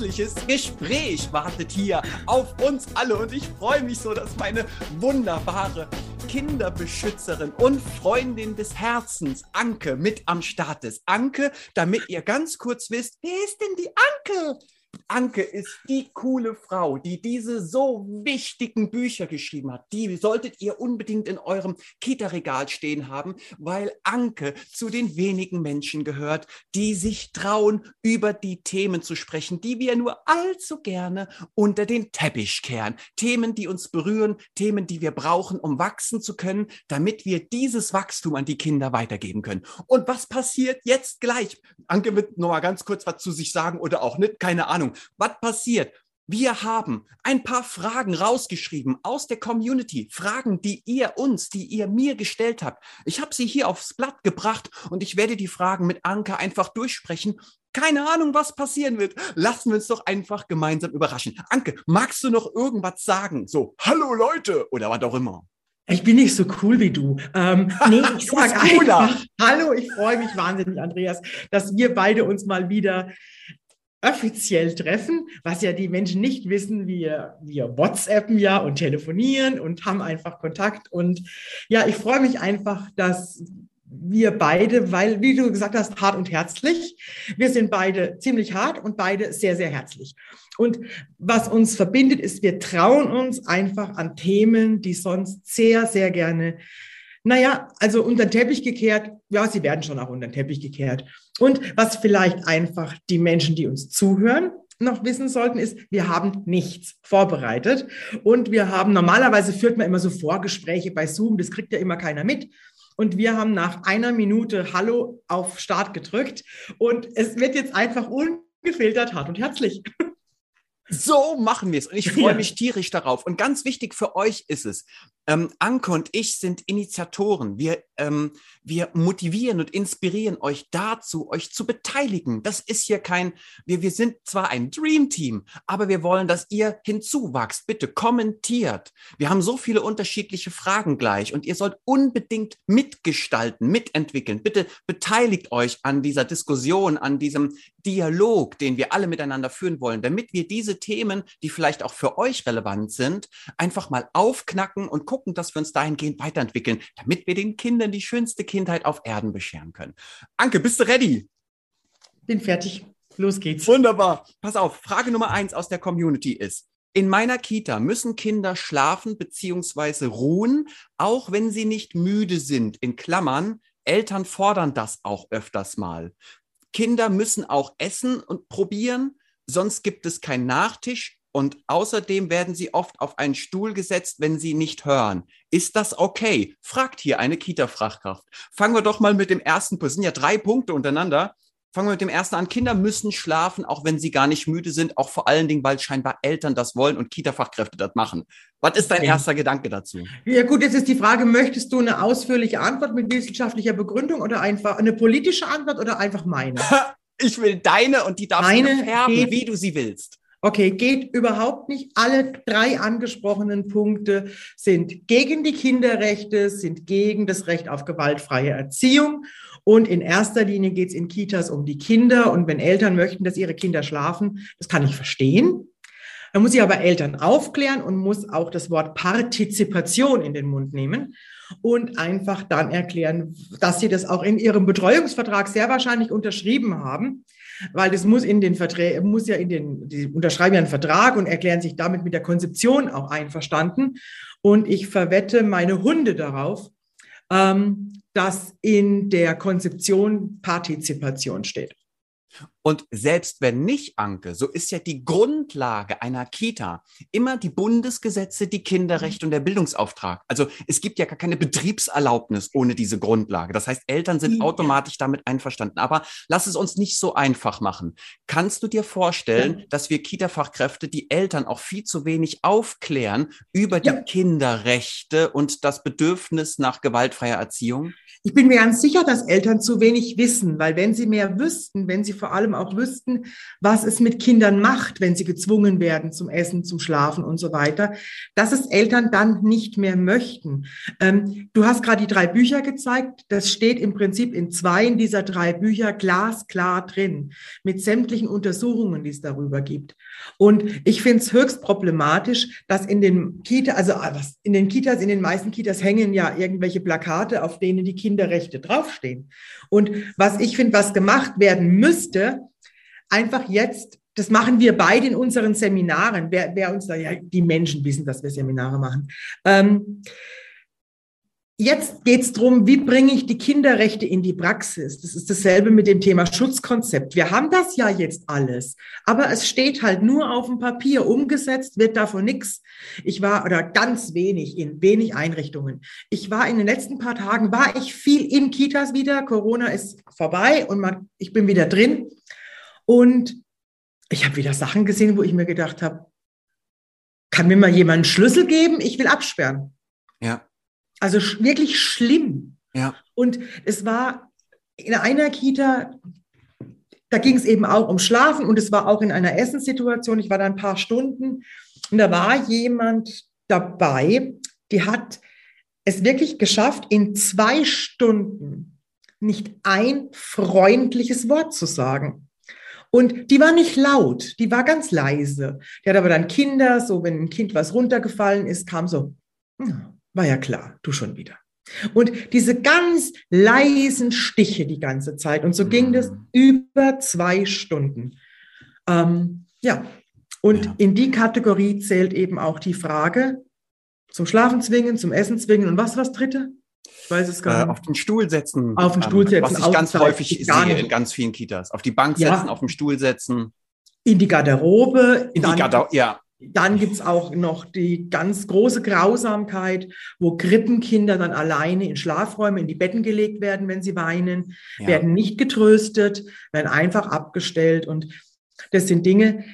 herzliches Gespräch wartet hier auf uns alle und ich freue mich so, dass meine wunderbare Kinderbeschützerin und Freundin des Herzens, Anke, mit am Start ist. Anke, damit ihr ganz kurz wisst, wer ist denn die Anke? Anke ist die coole Frau, die diese so wichtigen Bücher geschrieben hat. Die solltet ihr unbedingt in eurem Kita-Regal stehen haben, weil Anke zu den wenigen Menschen gehört, die sich trauen, über die Themen zu sprechen, die wir nur allzu gerne unter den Teppich kehren. Themen, die uns berühren, Themen, die wir brauchen, um wachsen zu können, damit wir dieses Wachstum an die Kinder weitergeben können. Und was passiert jetzt gleich? Anke wird noch mal ganz kurz was zu sich sagen oder auch nicht, keine Ahnung. Was passiert? Wir haben ein paar Fragen rausgeschrieben aus der Community. Fragen, die ihr uns, die ihr mir gestellt habt. Ich habe sie hier aufs Blatt gebracht und ich werde die Fragen mit Anke einfach durchsprechen. Keine Ahnung, was passieren wird. Lassen wir uns doch einfach gemeinsam überraschen. Anke, magst du noch irgendwas sagen? So, hallo Leute oder was auch immer. Ich bin nicht so cool wie du. Ähm, nee, ich sage einfach, hallo, ich freue mich wahnsinnig, Andreas, dass wir beide uns mal wieder offiziell treffen, was ja die Menschen nicht wissen. Wir, wir WhatsAppen ja und telefonieren und haben einfach Kontakt. Und ja, ich freue mich einfach, dass wir beide, weil, wie du gesagt hast, hart und herzlich. Wir sind beide ziemlich hart und beide sehr, sehr herzlich. Und was uns verbindet, ist, wir trauen uns einfach an Themen, die sonst sehr, sehr gerne naja, also unter den Teppich gekehrt, ja, sie werden schon auch unter den Teppich gekehrt. Und was vielleicht einfach die Menschen, die uns zuhören, noch wissen sollten, ist, wir haben nichts vorbereitet. Und wir haben, normalerweise führt man immer so Vorgespräche bei Zoom, das kriegt ja immer keiner mit. Und wir haben nach einer Minute Hallo auf Start gedrückt. Und es wird jetzt einfach ungefiltert hart und herzlich. So machen wir es. Und ich freue mich tierisch darauf. Und ganz wichtig für euch ist es, ähm, Anke und ich sind Initiatoren. Wir, ähm, wir motivieren und inspirieren euch dazu, euch zu beteiligen. Das ist hier kein, wir, wir sind zwar ein Dream Team, aber wir wollen, dass ihr hinzuwachst. Bitte kommentiert. Wir haben so viele unterschiedliche Fragen gleich und ihr sollt unbedingt mitgestalten, mitentwickeln. Bitte beteiligt euch an dieser Diskussion, an diesem Dialog, den wir alle miteinander führen wollen, damit wir diese Themen, die vielleicht auch für euch relevant sind, einfach mal aufknacken und gucken, dass wir uns dahingehend weiterentwickeln, damit wir den Kindern die schönste Kindheit auf Erden bescheren können. Anke, bist du ready? Bin fertig. Los geht's. Wunderbar. Pass auf, Frage Nummer eins aus der Community ist, in meiner Kita müssen Kinder schlafen bzw. ruhen, auch wenn sie nicht müde sind. In Klammern, Eltern fordern das auch öfters mal. Kinder müssen auch essen und probieren, sonst gibt es keinen Nachtisch und außerdem werden sie oft auf einen Stuhl gesetzt, wenn sie nicht hören. Ist das okay? Fragt hier eine Kita-Fachkraft. Fangen wir doch mal mit dem ersten Punkt. Es sind ja drei Punkte untereinander. Fangen wir mit dem ersten an. Kinder müssen schlafen, auch wenn sie gar nicht müde sind, auch vor allen Dingen, weil scheinbar Eltern das wollen und Kita-Fachkräfte das machen. Was ist dein erster Gedanke dazu? Ja gut, jetzt ist die Frage, möchtest du eine ausführliche Antwort mit wissenschaftlicher Begründung oder einfach eine politische Antwort oder einfach meine? ich will deine und die darfst du färben, wie du sie willst. Okay, geht überhaupt nicht. Alle drei angesprochenen Punkte sind gegen die Kinderrechte, sind gegen das Recht auf gewaltfreie Erziehung. Und in erster Linie geht es in Kitas um die Kinder. Und wenn Eltern möchten, dass ihre Kinder schlafen, das kann ich verstehen. Da muss ich aber Eltern aufklären und muss auch das Wort Partizipation in den Mund nehmen und einfach dann erklären, dass sie das auch in ihrem Betreuungsvertrag sehr wahrscheinlich unterschrieben haben weil das muss in den Verträgen, muss ja in den, die unterschreiben ja einen Vertrag und erklären sich damit mit der Konzeption auch einverstanden. Und ich verwette meine Hunde darauf, ähm, dass in der Konzeption Partizipation steht. Und selbst wenn nicht, Anke, so ist ja die Grundlage einer Kita immer die Bundesgesetze, die Kinderrechte und der Bildungsauftrag. Also es gibt ja gar keine Betriebserlaubnis ohne diese Grundlage. Das heißt, Eltern sind ja. automatisch damit einverstanden. Aber lass es uns nicht so einfach machen. Kannst du dir vorstellen, ja. dass wir Kita-Fachkräfte die Eltern auch viel zu wenig aufklären über ja. die Kinderrechte und das Bedürfnis nach gewaltfreier Erziehung? Ich bin mir ganz sicher, dass Eltern zu wenig wissen, weil wenn sie mehr wüssten, wenn sie vor allem allem auch wüssten, was es mit Kindern macht, wenn sie gezwungen werden zum Essen, zum Schlafen und so weiter, dass es Eltern dann nicht mehr möchten. Ähm, du hast gerade die drei Bücher gezeigt. Das steht im Prinzip in zwei dieser drei Bücher glasklar drin, mit sämtlichen Untersuchungen, die es darüber gibt. Und ich finde es höchst problematisch, dass in den Kita, also ah, in den Kitas, in den meisten Kitas hängen ja irgendwelche Plakate, auf denen die Kinderrechte draufstehen. Und was ich finde, was gemacht werden müsste, einfach jetzt, das machen wir beide in unseren Seminaren. Wer, wer uns da ja, die Menschen wissen, dass wir Seminare machen. Ähm, Jetzt geht es darum, wie bringe ich die Kinderrechte in die Praxis? Das ist dasselbe mit dem Thema Schutzkonzept. Wir haben das ja jetzt alles, aber es steht halt nur auf dem Papier. Umgesetzt wird davon nichts. Ich war oder ganz wenig in wenig Einrichtungen. Ich war in den letzten paar Tagen, war ich viel in Kitas wieder. Corona ist vorbei und man, ich bin wieder drin. Und ich habe wieder Sachen gesehen, wo ich mir gedacht habe, kann mir mal jemand einen Schlüssel geben? Ich will absperren. Ja. Also wirklich schlimm. Ja. Und es war in einer Kita, da ging es eben auch um Schlafen und es war auch in einer Essenssituation. Ich war da ein paar Stunden und da war jemand dabei, die hat es wirklich geschafft, in zwei Stunden nicht ein freundliches Wort zu sagen. Und die war nicht laut, die war ganz leise. Die hat aber dann Kinder, so wenn ein Kind was runtergefallen ist, kam so, war ja klar, du schon wieder. Und diese ganz leisen Stiche die ganze Zeit. Und so ging mhm. das über zwei Stunden. Ähm, ja, und ja. in die Kategorie zählt eben auch die Frage zum Schlafen zwingen, zum Essen zwingen und was was dritte? Ich weiß es gar äh, nicht. Äh, auf den Stuhl setzen. Auf den Stuhl setzen. Was ich ganz häufig sehe in ganz vielen Kitas. Auf die Bank setzen, ja. auf den Stuhl setzen. In die Garderobe. In die Garderobe, ja. Dann gibt's auch noch die ganz große Grausamkeit, wo Krippenkinder dann alleine in Schlafräume in die Betten gelegt werden, wenn sie weinen, ja. werden nicht getröstet, werden einfach abgestellt. Und das sind Dinge,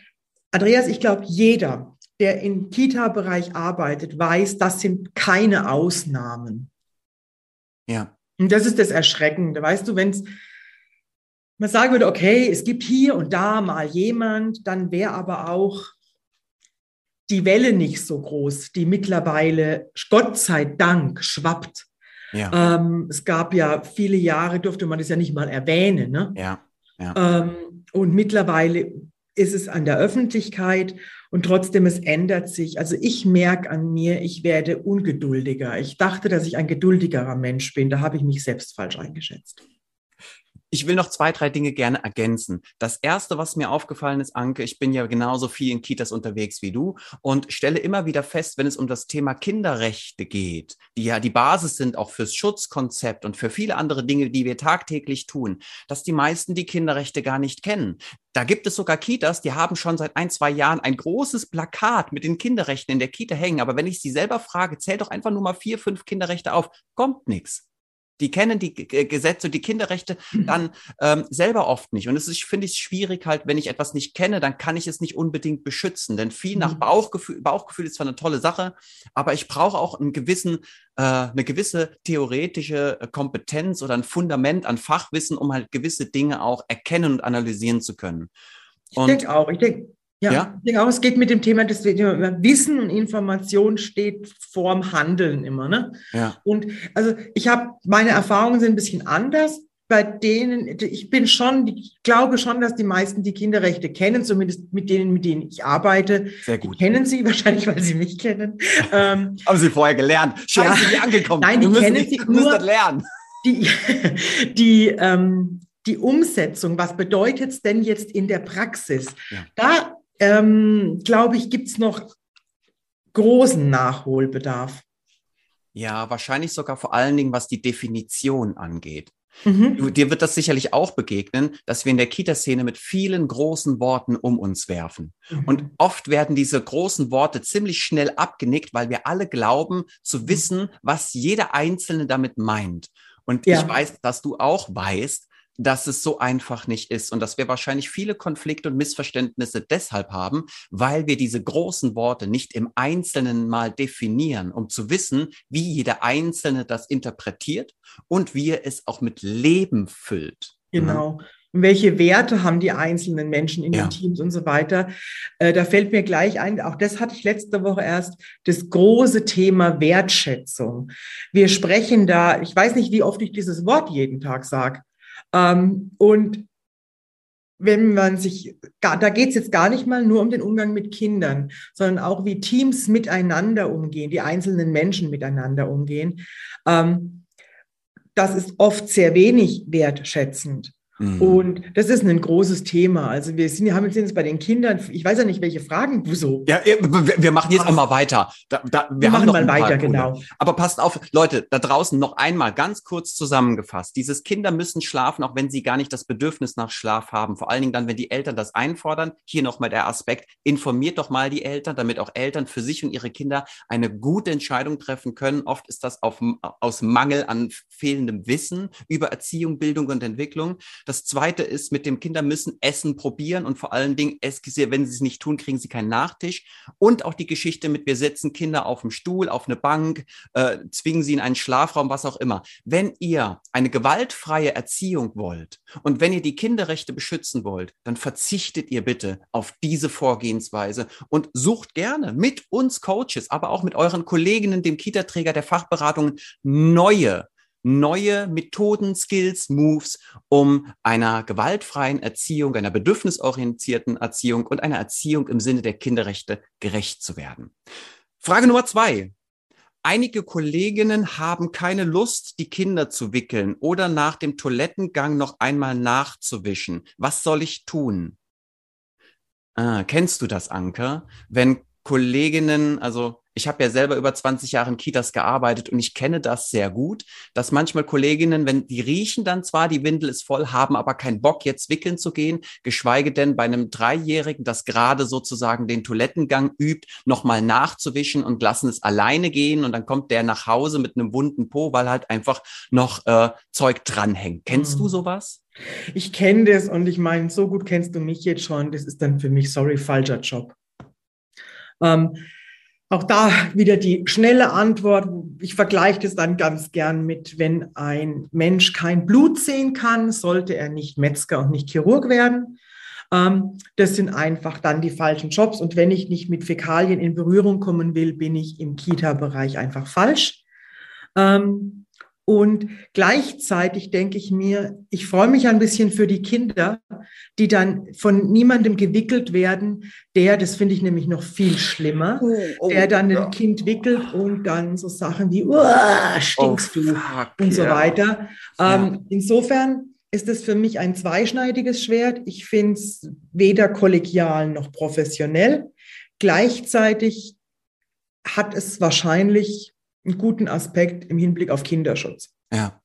Andreas, ich glaube, jeder, der im Kita-Bereich arbeitet, weiß, das sind keine Ausnahmen. Ja. Und das ist das Erschreckende. Weißt du, wenn es man sagen würde, okay, es gibt hier und da mal jemand, dann wäre aber auch die Welle nicht so groß, die mittlerweile, Gott sei Dank, schwappt. Ja. Ähm, es gab ja viele Jahre, durfte man das ja nicht mal erwähnen. Ne? Ja. ja. Ähm, und mittlerweile ist es an der Öffentlichkeit und trotzdem es ändert sich. Also ich merke an mir, ich werde ungeduldiger. Ich dachte, dass ich ein geduldigerer Mensch bin. Da habe ich mich selbst falsch eingeschätzt. Ich will noch zwei, drei Dinge gerne ergänzen. Das erste, was mir aufgefallen ist, Anke, ich bin ja genauso viel in Kitas unterwegs wie du und stelle immer wieder fest, wenn es um das Thema Kinderrechte geht, die ja die Basis sind auch fürs Schutzkonzept und für viele andere Dinge, die wir tagtäglich tun, dass die meisten die Kinderrechte gar nicht kennen. Da gibt es sogar Kitas, die haben schon seit ein, zwei Jahren ein großes Plakat mit den Kinderrechten in der Kita hängen. Aber wenn ich sie selber frage, zählt doch einfach nur mal vier, fünf Kinderrechte auf, kommt nichts. Die kennen die Gesetze und die Kinderrechte mhm. dann ähm, selber oft nicht. Und es ist, finde ich, schwierig halt, wenn ich etwas nicht kenne, dann kann ich es nicht unbedingt beschützen. Denn viel nach mhm. Bauchgefühl, Bauchgefühl ist zwar eine tolle Sache, aber ich brauche auch einen gewissen, äh, eine gewisse theoretische äh, Kompetenz oder ein Fundament an Fachwissen, um halt gewisse Dinge auch erkennen und analysieren zu können. Und ich denke auch, ich denke, ja, ja, ich denke auch, es geht mit dem Thema, dass Wissen und Information steht vorm Handeln immer. Ne? Ja. Und also ich habe, meine Erfahrungen sind ein bisschen anders. Bei denen, ich bin schon, ich glaube schon, dass die meisten die Kinderrechte kennen, zumindest mit denen, mit denen ich arbeite. Sehr gut. Die kennen sie wahrscheinlich, weil sie mich kennen. ähm, Haben sie vorher gelernt? Scheiße, ja, die angekommen. Nein, die kennen sie nur. Das lernen. Die, die, ähm, die Umsetzung, was bedeutet es denn jetzt in der Praxis? Ja. Da ähm, glaube ich, gibt es noch großen Nachholbedarf. Ja, wahrscheinlich sogar vor allen Dingen, was die Definition angeht. Mhm. Dir wird das sicherlich auch begegnen, dass wir in der Kita-Szene mit vielen großen Worten um uns werfen. Mhm. Und oft werden diese großen Worte ziemlich schnell abgenickt, weil wir alle glauben zu mhm. wissen, was jeder Einzelne damit meint. Und ja. ich weiß, dass du auch weißt, dass es so einfach nicht ist und dass wir wahrscheinlich viele Konflikte und Missverständnisse deshalb haben, weil wir diese großen Worte nicht im Einzelnen mal definieren, um zu wissen, wie jeder Einzelne das interpretiert und wie er es auch mit Leben füllt. Genau. welche Werte haben die einzelnen Menschen in ja. den Teams und so weiter. Äh, da fällt mir gleich ein, auch das hatte ich letzte Woche erst, das große Thema Wertschätzung. Wir sprechen da, ich weiß nicht, wie oft ich dieses Wort jeden Tag sage. Ähm, und wenn man sich, da geht es jetzt gar nicht mal nur um den Umgang mit Kindern, sondern auch wie Teams miteinander umgehen, die einzelnen Menschen miteinander umgehen. Ähm, das ist oft sehr wenig wertschätzend. Mhm. Und das ist ein großes Thema. Also wir sind, haben jetzt bei den Kindern, ich weiß ja nicht, welche Fragen du so. Ja, wir machen jetzt auch mal weiter. Da, da, wir, wir machen mal weiter, genau. Aber passt auf, Leute, da draußen noch einmal ganz kurz zusammengefasst. Dieses Kinder müssen schlafen, auch wenn sie gar nicht das Bedürfnis nach Schlaf haben. Vor allen Dingen dann, wenn die Eltern das einfordern. Hier nochmal der Aspekt, informiert doch mal die Eltern, damit auch Eltern für sich und ihre Kinder eine gute Entscheidung treffen können. Oft ist das auf, aus Mangel an fehlendem Wissen über Erziehung, Bildung und Entwicklung. Das zweite ist, mit dem Kinder müssen Essen probieren und vor allen Dingen, wenn sie es nicht tun, kriegen sie keinen Nachtisch. Und auch die Geschichte mit, wir setzen Kinder auf den Stuhl, auf eine Bank, äh, zwingen sie in einen Schlafraum, was auch immer. Wenn ihr eine gewaltfreie Erziehung wollt und wenn ihr die Kinderrechte beschützen wollt, dann verzichtet ihr bitte auf diese Vorgehensweise und sucht gerne mit uns Coaches, aber auch mit euren Kolleginnen, dem Kita-Träger der Fachberatungen neue neue Methoden, Skills, Moves, um einer gewaltfreien Erziehung, einer bedürfnisorientierten Erziehung und einer Erziehung im Sinne der Kinderrechte gerecht zu werden. Frage Nummer zwei. Einige Kolleginnen haben keine Lust, die Kinder zu wickeln oder nach dem Toilettengang noch einmal nachzuwischen. Was soll ich tun? Ah, kennst du das, Anker? Wenn Kolleginnen, also ich habe ja selber über 20 Jahre in Kitas gearbeitet und ich kenne das sehr gut, dass manchmal Kolleginnen, wenn die riechen dann zwar, die Windel ist voll, haben aber keinen Bock, jetzt wickeln zu gehen, geschweige denn bei einem Dreijährigen, das gerade sozusagen den Toilettengang übt, nochmal nachzuwischen und lassen es alleine gehen und dann kommt der nach Hause mit einem wunden Po, weil halt einfach noch äh, Zeug dranhängt. Kennst mhm. du sowas? Ich kenne das und ich meine, so gut kennst du mich jetzt schon, das ist dann für mich, sorry, falscher Job. Ähm, auch da wieder die schnelle Antwort. Ich vergleiche das dann ganz gern mit, wenn ein Mensch kein Blut sehen kann, sollte er nicht Metzger und nicht Chirurg werden. Ähm, das sind einfach dann die falschen Jobs. Und wenn ich nicht mit Fäkalien in Berührung kommen will, bin ich im Kita-Bereich einfach falsch. Ähm, und gleichzeitig denke ich mir, ich freue mich ein bisschen für die Kinder, die dann von niemandem gewickelt werden, der, das finde ich nämlich noch viel schlimmer, oh, oh, der dann ja. ein Kind wickelt und dann so Sachen wie, stinkst oh, du fuck, und so yeah. weiter. Ja. Ähm, insofern ist es für mich ein zweischneidiges Schwert. Ich finde es weder kollegial noch professionell. Gleichzeitig hat es wahrscheinlich einen guten Aspekt im Hinblick auf Kinderschutz. Ja.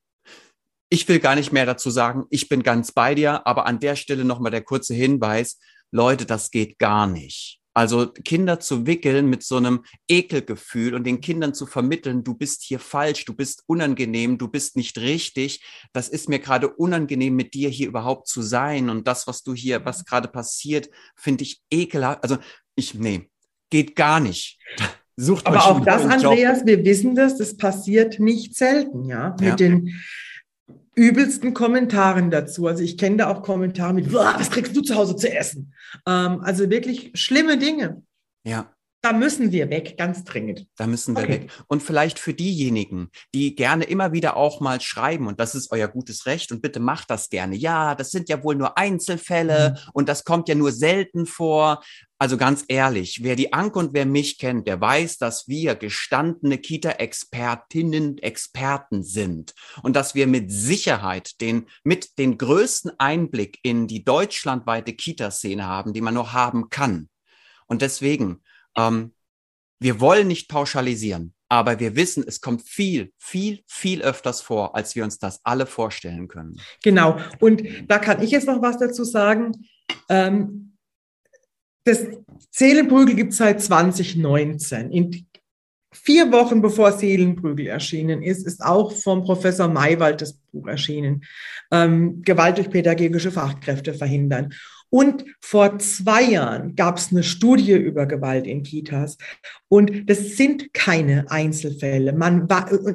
Ich will gar nicht mehr dazu sagen, ich bin ganz bei dir, aber an der Stelle nochmal der kurze Hinweis, Leute, das geht gar nicht. Also Kinder zu wickeln mit so einem Ekelgefühl und den Kindern zu vermitteln, du bist hier falsch, du bist unangenehm, du bist nicht richtig. Das ist mir gerade unangenehm, mit dir hier überhaupt zu sein. Und das, was du hier, was gerade passiert, finde ich ekelhaft. Also ich, nee, geht gar nicht. Sucht Aber auch das, Andreas, Job. wir wissen das, das passiert nicht selten, ja, mit ja. den übelsten Kommentaren dazu. Also ich kenne da auch Kommentare mit, was kriegst du zu Hause zu essen? Ähm, also wirklich schlimme Dinge. Ja. Da müssen wir weg, ganz dringend. Da müssen wir okay. weg. Und vielleicht für diejenigen, die gerne immer wieder auch mal schreiben, und das ist euer gutes Recht, und bitte macht das gerne. Ja, das sind ja wohl nur Einzelfälle mhm. und das kommt ja nur selten vor. Also ganz ehrlich, wer die Anke und wer mich kennt, der weiß, dass wir gestandene Kita-Expertinnen, Experten sind und dass wir mit Sicherheit den, mit den größten Einblick in die deutschlandweite Kita-Szene haben, die man nur haben kann. Und deswegen, ähm, wir wollen nicht pauschalisieren, aber wir wissen, es kommt viel, viel, viel öfters vor, als wir uns das alle vorstellen können. Genau. Und da kann ich jetzt noch was dazu sagen. Ähm, das Seelenprügel gibt es seit 2019. In vier Wochen bevor Seelenprügel erschienen ist, ist auch vom Professor Maywald das Buch erschienen. Ähm, Gewalt durch pädagogische Fachkräfte verhindern. Und vor zwei Jahren gab es eine Studie über Gewalt in Kitas. Und das sind keine Einzelfälle. Man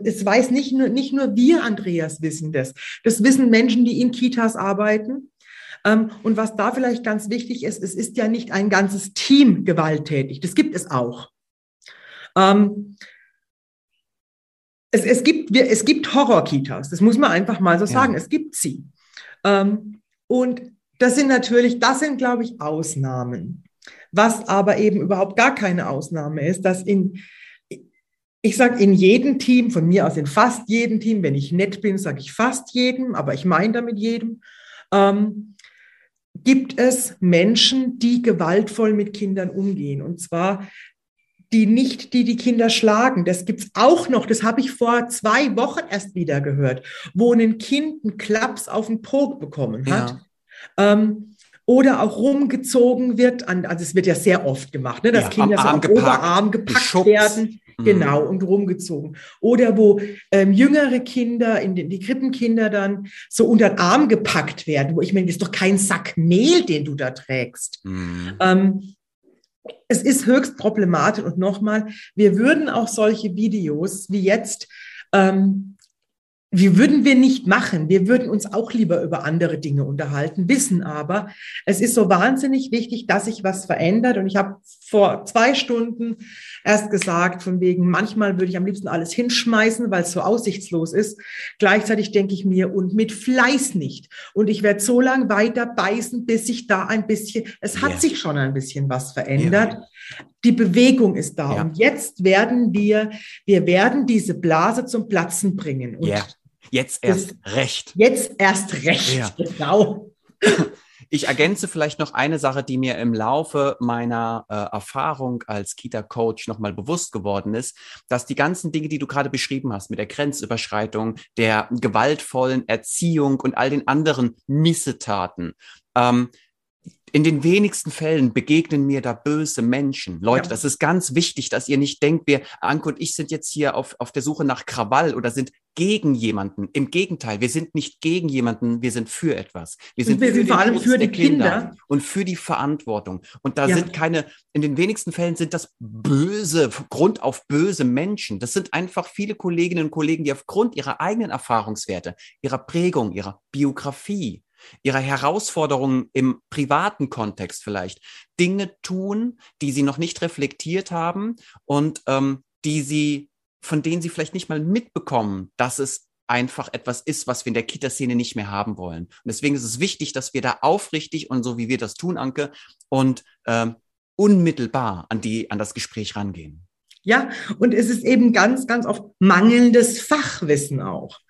es weiß nicht nur, nicht nur wir, Andreas, wissen das. Das wissen Menschen, die in Kitas arbeiten. Ähm, und was da vielleicht ganz wichtig ist, es ist ja nicht ein ganzes Team gewalttätig. Das gibt es auch. Ähm, es, es, gibt, es gibt Horror-Kitas, das muss man einfach mal so ja. sagen. Es gibt sie. Ähm, und das sind natürlich, das sind, glaube ich, Ausnahmen. Was aber eben überhaupt gar keine Ausnahme ist, dass in, ich sage in jedem Team, von mir aus in fast jedem Team, wenn ich nett bin, sage ich fast jedem, aber ich meine damit jedem, ähm, gibt es Menschen, die gewaltvoll mit Kindern umgehen. Und zwar die nicht, die die Kinder schlagen. Das gibt's auch noch. Das habe ich vor zwei Wochen erst wieder gehört, wo ein Kind einen Klaps auf den Po bekommen hat. Ja. Ähm, oder auch rumgezogen wird, an, also es wird ja sehr oft gemacht, ne, dass ja, Kinder so am gepackt, Oberarm gepackt geschubst. werden. Mhm. Genau, und rumgezogen. Oder wo ähm, jüngere Kinder, in den, die Krippenkinder dann so unter den Arm gepackt werden, wo ich meine, das ist doch kein Sack Mehl, den du da trägst. Mhm. Ähm, es ist höchst problematisch und nochmal, wir würden auch solche Videos wie jetzt, ähm, wie würden wir nicht machen? Wir würden uns auch lieber über andere Dinge unterhalten, wissen aber, es ist so wahnsinnig wichtig, dass sich was verändert. Und ich habe vor zwei Stunden erst gesagt, von wegen, manchmal würde ich am liebsten alles hinschmeißen, weil es so aussichtslos ist. Gleichzeitig denke ich mir, und mit Fleiß nicht. Und ich werde so lange weiter beißen, bis sich da ein bisschen, es hat ja. sich schon ein bisschen was verändert. Ja. Die Bewegung ist da. Ja. Und jetzt werden wir, wir werden diese Blase zum Platzen bringen. Und ja. Jetzt erst recht. Jetzt erst recht, ja. genau. Ich ergänze vielleicht noch eine Sache, die mir im Laufe meiner äh, Erfahrung als Kita-Coach nochmal bewusst geworden ist, dass die ganzen Dinge, die du gerade beschrieben hast, mit der Grenzüberschreitung, der gewaltvollen Erziehung und all den anderen Missetaten, ähm, in den wenigsten Fällen begegnen mir da böse Menschen. Leute, ja. das ist ganz wichtig, dass ihr nicht denkt, wir, Anke und ich sind jetzt hier auf, auf der Suche nach Krawall oder sind gegen jemanden. Im Gegenteil, wir sind nicht gegen jemanden, wir sind für etwas. Wir sind, wir sind vor allem für die Kinder. Kinder. und für die Verantwortung. Und da ja. sind keine, in den wenigsten Fällen sind das böse, Grund auf böse Menschen. Das sind einfach viele Kolleginnen und Kollegen, die aufgrund ihrer eigenen Erfahrungswerte, ihrer Prägung, ihrer Biografie, ihrer Herausforderungen im privaten Kontext vielleicht Dinge tun, die sie noch nicht reflektiert haben und ähm, die sie, von denen sie vielleicht nicht mal mitbekommen, dass es einfach etwas ist, was wir in der Kita-Szene nicht mehr haben wollen. Und deswegen ist es wichtig, dass wir da aufrichtig und so wie wir das tun, Anke, und ähm, unmittelbar an die, an das Gespräch rangehen. Ja, und es ist eben ganz, ganz oft mangelndes Fachwissen auch.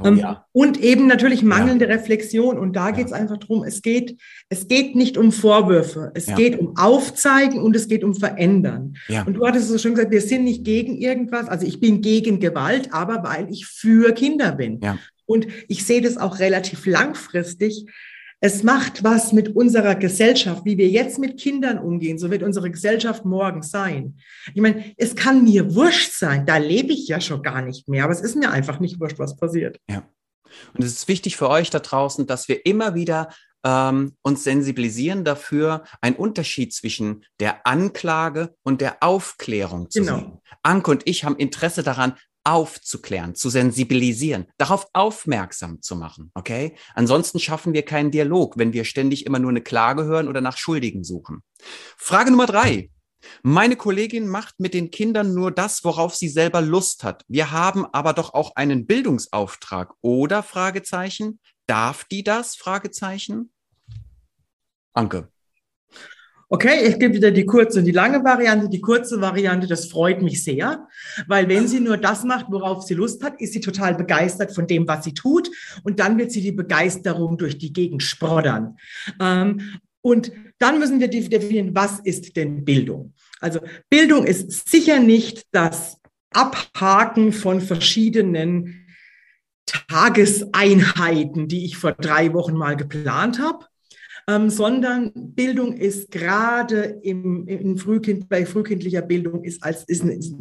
Oh, ähm, ja. Und eben natürlich mangelnde ja. Reflexion. Und da geht es einfach darum, es geht, es geht nicht um Vorwürfe, es geht um Aufzeigen und es geht um Verändern. Und du hattest so schön gesagt, wir sind nicht gegen irgendwas. Also ich bin gegen Gewalt, aber weil ich für Kinder bin. Und ich sehe das auch relativ langfristig. Es macht was mit unserer Gesellschaft, wie wir jetzt mit Kindern umgehen. So wird unsere Gesellschaft morgen sein. Ich meine, es kann mir wurscht sein. Da lebe ich ja schon gar nicht mehr. Aber es ist mir einfach nicht wurscht, was passiert. Ja. Und es ist wichtig für euch da draußen, dass wir immer wieder ähm, uns sensibilisieren dafür, einen Unterschied zwischen der Anklage und der Aufklärung zu genau. sehen. Anke und ich haben Interesse daran, aufzuklären, zu sensibilisieren, darauf aufmerksam zu machen. Okay? Ansonsten schaffen wir keinen Dialog, wenn wir ständig immer nur eine Klage hören oder nach Schuldigen suchen. Frage Nummer drei. Meine Kollegin macht mit den Kindern nur das, worauf sie selber Lust hat. Wir haben aber doch auch einen Bildungsauftrag, oder? Fragezeichen. Darf die das? Fragezeichen. Anke. Okay, ich gebe wieder die kurze und die lange Variante. Die kurze Variante, das freut mich sehr, weil wenn sie nur das macht, worauf sie Lust hat, ist sie total begeistert von dem, was sie tut und dann wird sie die Begeisterung durch die Gegend sproddern. Ähm, und dann müssen wir definieren, was ist denn Bildung? Also Bildung ist sicher nicht das Abhaken von verschiedenen Tageseinheiten, die ich vor drei Wochen mal geplant habe, ähm, sondern Bildung ist gerade im, im Frühkind, bei frühkindlicher Bildung ist als, ist, ist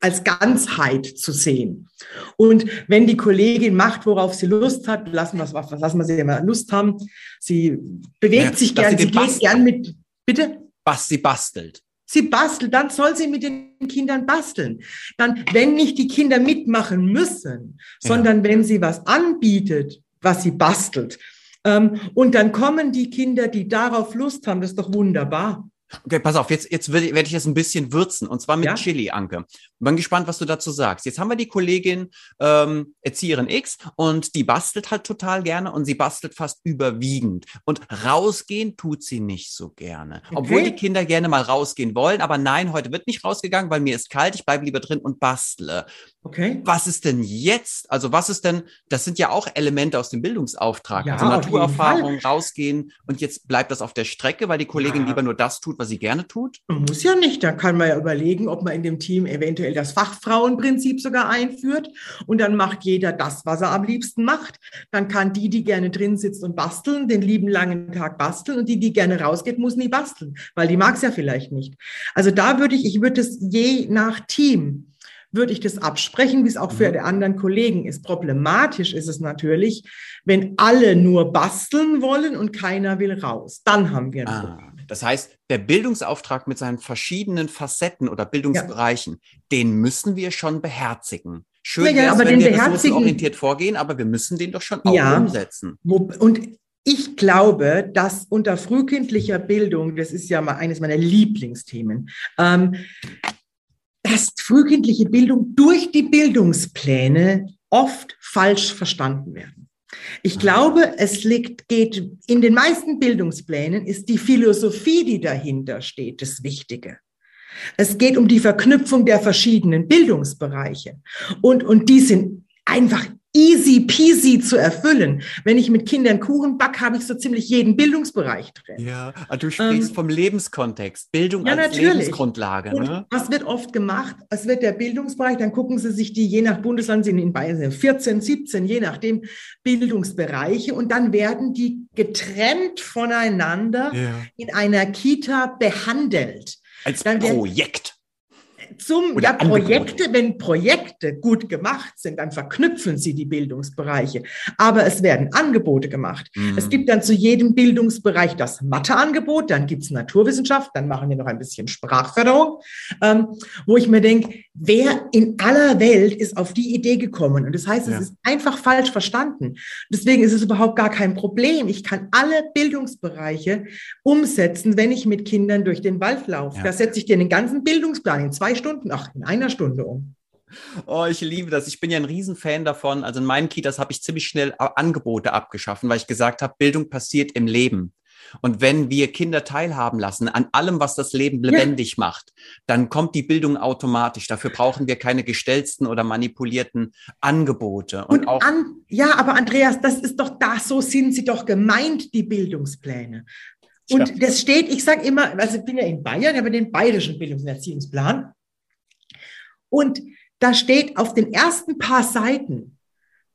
als Ganzheit zu sehen. Und wenn die Kollegin macht, worauf sie Lust hat, lassen wir, lassen wir sie immer Lust haben. Sie bewegt ja, sich gern, sie geht gern mit, bitte? Was sie bastelt. Sie bastelt, dann soll sie mit den Kindern basteln. Dann, wenn nicht die Kinder mitmachen müssen, ja. sondern wenn sie was anbietet, was sie bastelt, und dann kommen die Kinder, die darauf Lust haben, das ist doch wunderbar. Okay, pass auf, jetzt, jetzt werde ich das ein bisschen würzen und zwar mit ja? Chili, Anke. Bin gespannt, was du dazu sagst. Jetzt haben wir die Kollegin ähm, Erzieherin X und die bastelt halt total gerne und sie bastelt fast überwiegend. Und rausgehen tut sie nicht so gerne. Okay. Obwohl die Kinder gerne mal rausgehen wollen, aber nein, heute wird nicht rausgegangen, weil mir ist kalt, ich bleibe lieber drin und bastle. Okay. Was ist denn jetzt? Also was ist denn, das sind ja auch Elemente aus dem Bildungsauftrag. Ja, also Naturerfahrung, rausgehen und jetzt bleibt das auf der Strecke, weil die Kollegin ja. lieber nur das tut, was sie gerne tut? Muss ja nicht. Da kann man ja überlegen, ob man in dem Team eventuell das Fachfrauenprinzip sogar einführt und dann macht jeder das, was er am liebsten macht. Dann kann die, die gerne drin sitzt und basteln, den lieben langen Tag basteln und die, die gerne rausgeht, muss nie basteln, weil die mag es ja vielleicht nicht. Also da würde ich, ich würde es je nach Team würde ich das absprechen, wie es auch für mhm. die anderen Kollegen ist. Problematisch ist es natürlich, wenn alle nur basteln wollen und keiner will raus. Dann haben wir ein ah, Problem. Das heißt, der Bildungsauftrag mit seinen verschiedenen Facetten oder Bildungsbereichen, ja. den müssen wir schon beherzigen. Schön ja, ja, wenn wir ressourcenorientiert vorgehen, aber wir müssen den doch schon auch ja, umsetzen. Und ich glaube, dass unter frühkindlicher Bildung, das ist ja mal eines meiner Lieblingsthemen, ähm, dass frühkindliche Bildung durch die Bildungspläne oft falsch verstanden werden. Ich glaube, es liegt, geht in den meisten Bildungsplänen ist die Philosophie, die dahinter steht, das Wichtige. Es geht um die Verknüpfung der verschiedenen Bildungsbereiche. Und, und die sind einfach easy peasy zu erfüllen. Wenn ich mit Kindern Kuchen backe, habe ich so ziemlich jeden Bildungsbereich drin. Ja, ah, du sprichst ähm, vom Lebenskontext, Bildung ja, als natürlich. Lebensgrundlage. Ne? was wird oft gemacht? Es wird der Bildungsbereich, dann gucken Sie sich die, je nach Bundesland sind in Bayern 14, 17, je nachdem, Bildungsbereiche und dann werden die getrennt voneinander ja. in einer Kita behandelt. Als Projekt zum ja, Projekte, wenn Projekte gut gemacht sind, dann verknüpfen sie die Bildungsbereiche. Aber es werden Angebote gemacht. Mhm. Es gibt dann zu jedem Bildungsbereich das Matheangebot, dann gibt es Naturwissenschaft, dann machen wir noch ein bisschen Sprachförderung, ähm, wo ich mir denke, wer in aller Welt ist auf die Idee gekommen? Und das heißt, es ja. ist einfach falsch verstanden. Deswegen ist es überhaupt gar kein Problem. Ich kann alle Bildungsbereiche umsetzen, wenn ich mit Kindern durch den Wald laufe. Ja. Da setze ich dir den ganzen Bildungsplan in zwei Stunden, ach, in einer Stunde um. Oh, ich liebe das. Ich bin ja ein Riesenfan davon. Also in meinen Kitas habe ich ziemlich schnell Angebote abgeschaffen, weil ich gesagt habe, Bildung passiert im Leben. Und wenn wir Kinder teilhaben lassen an allem, was das Leben lebendig ja. macht, dann kommt die Bildung automatisch. Dafür brauchen wir keine gestellten oder manipulierten Angebote. Und, Und auch an, ja, aber Andreas, das ist doch da, so sind sie doch gemeint, die Bildungspläne. Und das steht, ich sage immer, also ich bin ja in Bayern, ich habe den bayerischen Bildungs- und Erziehungsplan. Und da steht auf den ersten paar Seiten,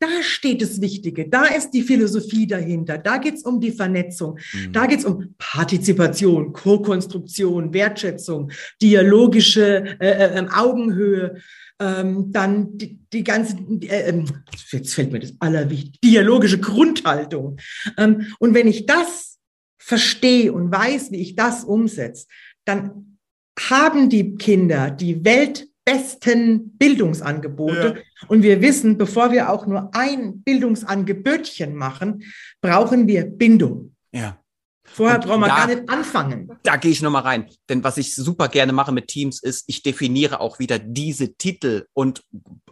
da steht das Wichtige, da ist die Philosophie dahinter, da geht es um die Vernetzung, mhm. da geht es um Partizipation, Co-Konstruktion, Wertschätzung, dialogische äh, äh, ähm, Augenhöhe, ähm, dann die, die ganze, äh, ähm, jetzt fällt mir das allerwichtigste, dialogische Grundhaltung. Ähm, und wenn ich das verstehe und weiß, wie ich das umsetze, dann haben die Kinder die Welt besten Bildungsangebote. Ja. Und wir wissen, bevor wir auch nur ein Bildungsangebötchen machen, brauchen wir Bindung. Ja. Vorher brauchen wir gar nicht anfangen. Da gehe ich nochmal rein. Denn was ich super gerne mache mit Teams ist, ich definiere auch wieder diese Titel und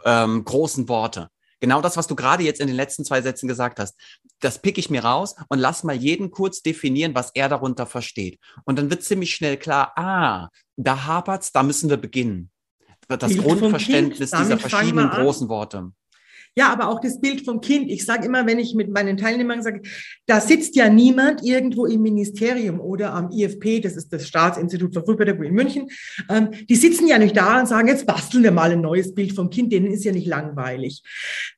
ähm, großen Worte. Genau das, was du gerade jetzt in den letzten zwei Sätzen gesagt hast, das pick ich mir raus und lass mal jeden kurz definieren, was er darunter versteht. Und dann wird ziemlich schnell klar, ah, da hapert's, da müssen wir beginnen das Grundverständnis dieser verschiedenen großen Worte. Ja, aber auch das Bild vom Kind. Ich sage immer, wenn ich mit meinen Teilnehmern sage, da sitzt ja niemand irgendwo im Ministerium oder am IFP, das ist das Staatsinstitut für Frühpädagogik in München, ähm, die sitzen ja nicht da und sagen, jetzt basteln wir mal ein neues Bild vom Kind, denen ist ja nicht langweilig.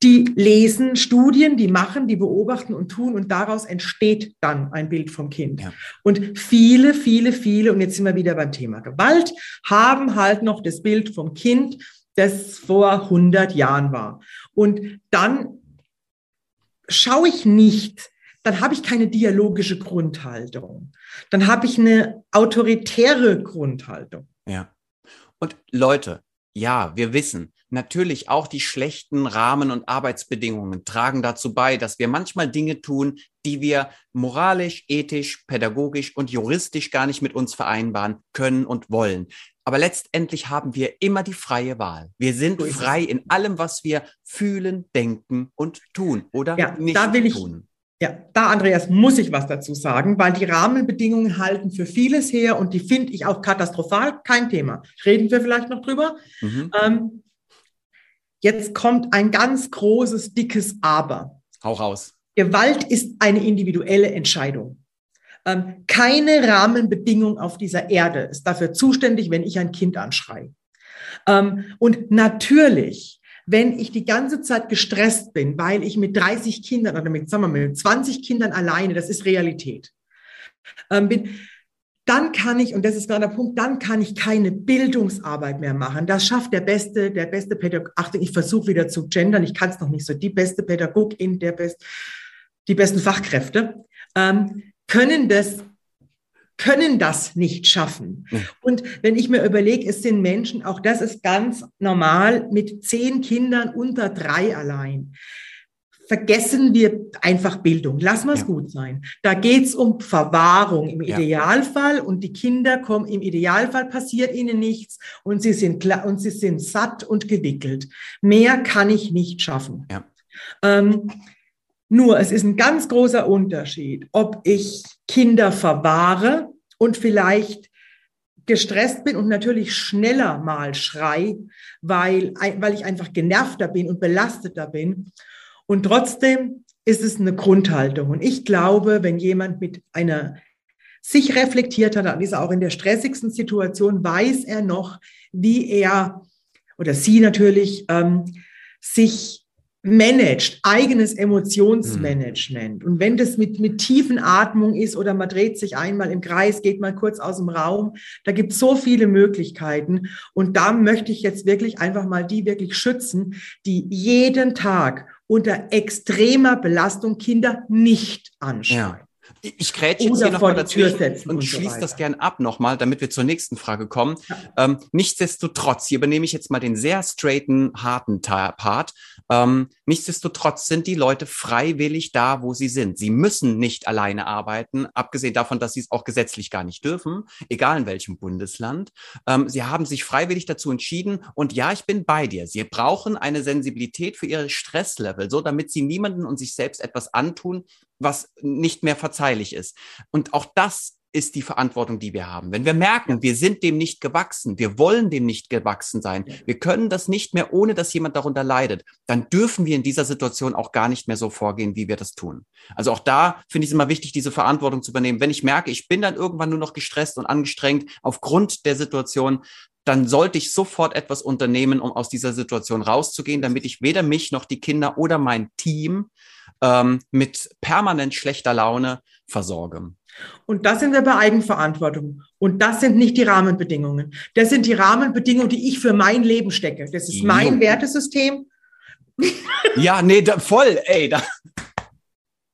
Die lesen Studien, die machen, die beobachten und tun und daraus entsteht dann ein Bild vom Kind. Ja. Und viele, viele, viele, und jetzt sind wir wieder beim Thema Gewalt, haben halt noch das Bild vom Kind, das vor 100 Jahren war. Und dann schaue ich nicht, dann habe ich keine dialogische Grundhaltung. Dann habe ich eine autoritäre Grundhaltung. Ja. Und Leute, ja, wir wissen, natürlich auch die schlechten Rahmen- und Arbeitsbedingungen tragen dazu bei, dass wir manchmal Dinge tun, die wir moralisch, ethisch, pädagogisch und juristisch gar nicht mit uns vereinbaren können und wollen. Aber letztendlich haben wir immer die freie Wahl. Wir sind frei in allem, was wir fühlen, denken und tun oder ja, nicht da will tun. Ich, ja, da, Andreas, muss ich was dazu sagen, weil die Rahmenbedingungen halten für vieles her und die finde ich auch katastrophal. Kein Thema. Reden wir vielleicht noch drüber. Mhm. Ähm, jetzt kommt ein ganz großes, dickes Aber. Hau raus. Gewalt ist eine individuelle Entscheidung. Ähm, keine Rahmenbedingung auf dieser Erde ist dafür zuständig, wenn ich ein Kind anschreie. Ähm, und natürlich, wenn ich die ganze Zeit gestresst bin, weil ich mit 30 Kindern oder mit, sagen wir mal, mit 20 Kindern alleine, das ist Realität, ähm, bin, dann kann ich, und das ist gerade der Punkt, dann kann ich keine Bildungsarbeit mehr machen. Das schafft der beste, der beste Pädagog. Achtung, ich versuche wieder zu gendern, ich kann es noch nicht so. Die beste Pädagogin, der best, die besten Fachkräfte. Ähm, können das können das nicht schaffen. Und wenn ich mir überlege, es sind Menschen, auch das ist ganz normal, mit zehn Kindern unter drei allein. Vergessen wir einfach Bildung. Lassen wir es ja. gut sein. Da geht es um Verwahrung im ja. Idealfall und die Kinder kommen, im Idealfall passiert ihnen nichts und sie sind klar und sie sind satt und gewickelt. Mehr kann ich nicht schaffen. Ja. Ähm, nur es ist ein ganz großer Unterschied, ob ich Kinder verwahre und vielleicht gestresst bin und natürlich schneller mal schrei, weil, weil ich einfach genervter bin und belasteter bin. Und trotzdem ist es eine Grundhaltung. Und ich glaube, wenn jemand mit einer sich reflektiert hat, dann ist er auch in der stressigsten Situation, weiß er noch, wie er oder sie natürlich ähm, sich managt, eigenes Emotionsmanagement. Und wenn das mit, mit tiefen Atmung ist oder man dreht sich einmal im Kreis, geht mal kurz aus dem Raum, da gibt es so viele Möglichkeiten. Und da möchte ich jetzt wirklich einfach mal die wirklich schützen, die jeden Tag unter extremer Belastung Kinder nicht anschauen. Ja. Ich grätsche jetzt hier nochmal dazwischen und, und schließe so das gern ab nochmal, damit wir zur nächsten Frage kommen. Ja. Ähm, nichtsdestotrotz, hier übernehme ich jetzt mal den sehr straighten, harten Part. Ähm, nichtsdestotrotz sind die Leute freiwillig da, wo sie sind. Sie müssen nicht alleine arbeiten, abgesehen davon, dass sie es auch gesetzlich gar nicht dürfen, egal in welchem Bundesland. Ähm, sie haben sich freiwillig dazu entschieden und ja, ich bin bei dir. Sie brauchen eine Sensibilität für ihre Stresslevel, so damit sie niemanden und sich selbst etwas antun, was nicht mehr verzeihlich ist. Und auch das ist die Verantwortung, die wir haben. Wenn wir merken, wir sind dem nicht gewachsen, wir wollen dem nicht gewachsen sein, wir können das nicht mehr, ohne dass jemand darunter leidet, dann dürfen wir in dieser Situation auch gar nicht mehr so vorgehen, wie wir das tun. Also auch da finde ich es immer wichtig, diese Verantwortung zu übernehmen. Wenn ich merke, ich bin dann irgendwann nur noch gestresst und angestrengt aufgrund der Situation, dann sollte ich sofort etwas unternehmen, um aus dieser Situation rauszugehen, damit ich weder mich noch die Kinder oder mein Team ähm, mit permanent schlechter Laune versorge. Und das sind wir bei Eigenverantwortung. Und das sind nicht die Rahmenbedingungen. Das sind die Rahmenbedingungen, die ich für mein Leben stecke. Das ist mein jo. Wertesystem. Ja, nee, da, voll, ey. Da,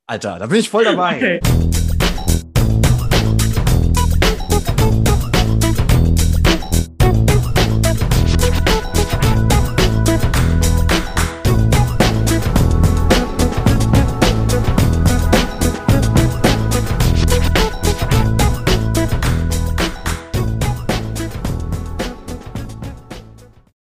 Alter, da bin ich voll dabei. Okay.